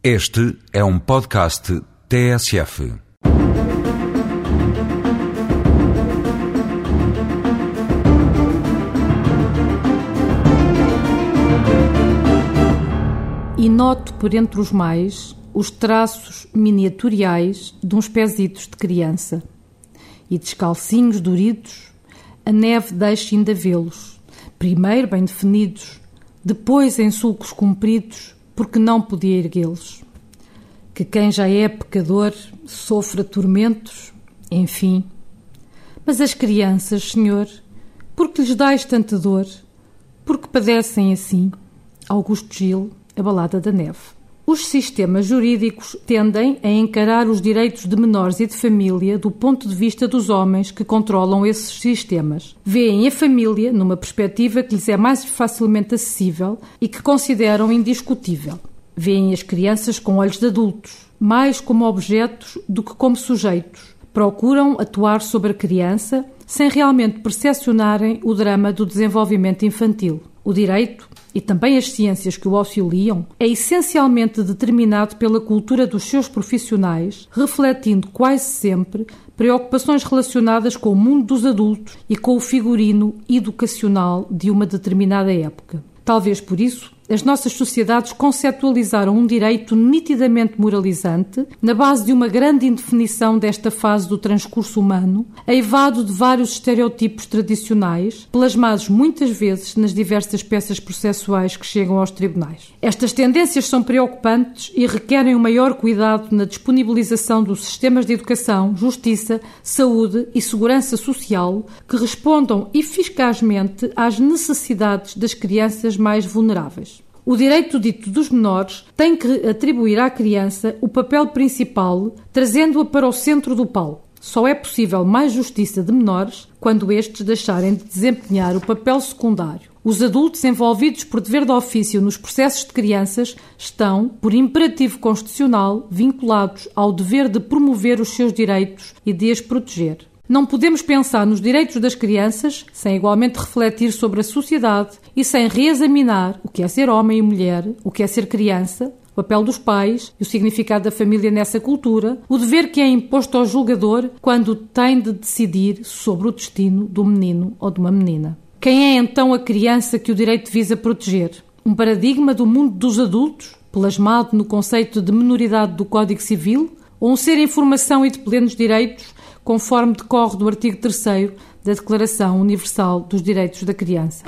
Este é um podcast TSF. E noto por entre os mais os traços miniaturiais de uns pezitos de criança. E descalcinhos duridos, a neve deixa ainda vê-los, primeiro bem definidos, depois em sulcos compridos, porque não podia erguê-los. Que quem já é pecador sofra tormentos, enfim. Mas as crianças, Senhor, por que lhes dais tanta dor? Porque padecem assim? Augusto Gil, A Balada da Neve. Os sistemas jurídicos tendem a encarar os direitos de menores e de família do ponto de vista dos homens que controlam esses sistemas. Veem a família numa perspectiva que lhes é mais facilmente acessível e que consideram indiscutível. Veem as crianças com olhos de adultos, mais como objetos do que como sujeitos. Procuram atuar sobre a criança sem realmente percepcionarem o drama do desenvolvimento infantil. O direito e também as ciências que o auxiliam, é essencialmente determinado pela cultura dos seus profissionais, refletindo quase sempre preocupações relacionadas com o mundo dos adultos e com o figurino educacional de uma determinada época. Talvez por isso as nossas sociedades conceptualizaram um direito nitidamente moralizante, na base de uma grande indefinição desta fase do transcurso humano, eivado de vários estereotipos tradicionais, plasmados muitas vezes nas diversas peças processuais que chegam aos tribunais. Estas tendências são preocupantes e requerem um maior cuidado na disponibilização dos sistemas de educação, justiça, saúde e segurança social que respondam eficazmente às necessidades das crianças mais vulneráveis. O direito dito dos menores tem que atribuir à criança o papel principal, trazendo-a para o centro do palco. Só é possível mais justiça de menores quando estes deixarem de desempenhar o papel secundário. Os adultos envolvidos por dever de ofício nos processos de crianças estão, por imperativo constitucional, vinculados ao dever de promover os seus direitos e de as proteger. Não podemos pensar nos direitos das crianças sem igualmente refletir sobre a sociedade e sem reexaminar o que é ser homem e mulher, o que é ser criança, o papel dos pais e o significado da família nessa cultura, o dever que é imposto ao julgador quando tem de decidir sobre o destino do menino ou de uma menina. Quem é então a criança que o direito visa proteger? Um paradigma do mundo dos adultos, plasmado no conceito de menoridade do Código Civil, ou um ser em formação e de plenos direitos conforme decorre do artigo 3 da Declaração Universal dos Direitos da Criança.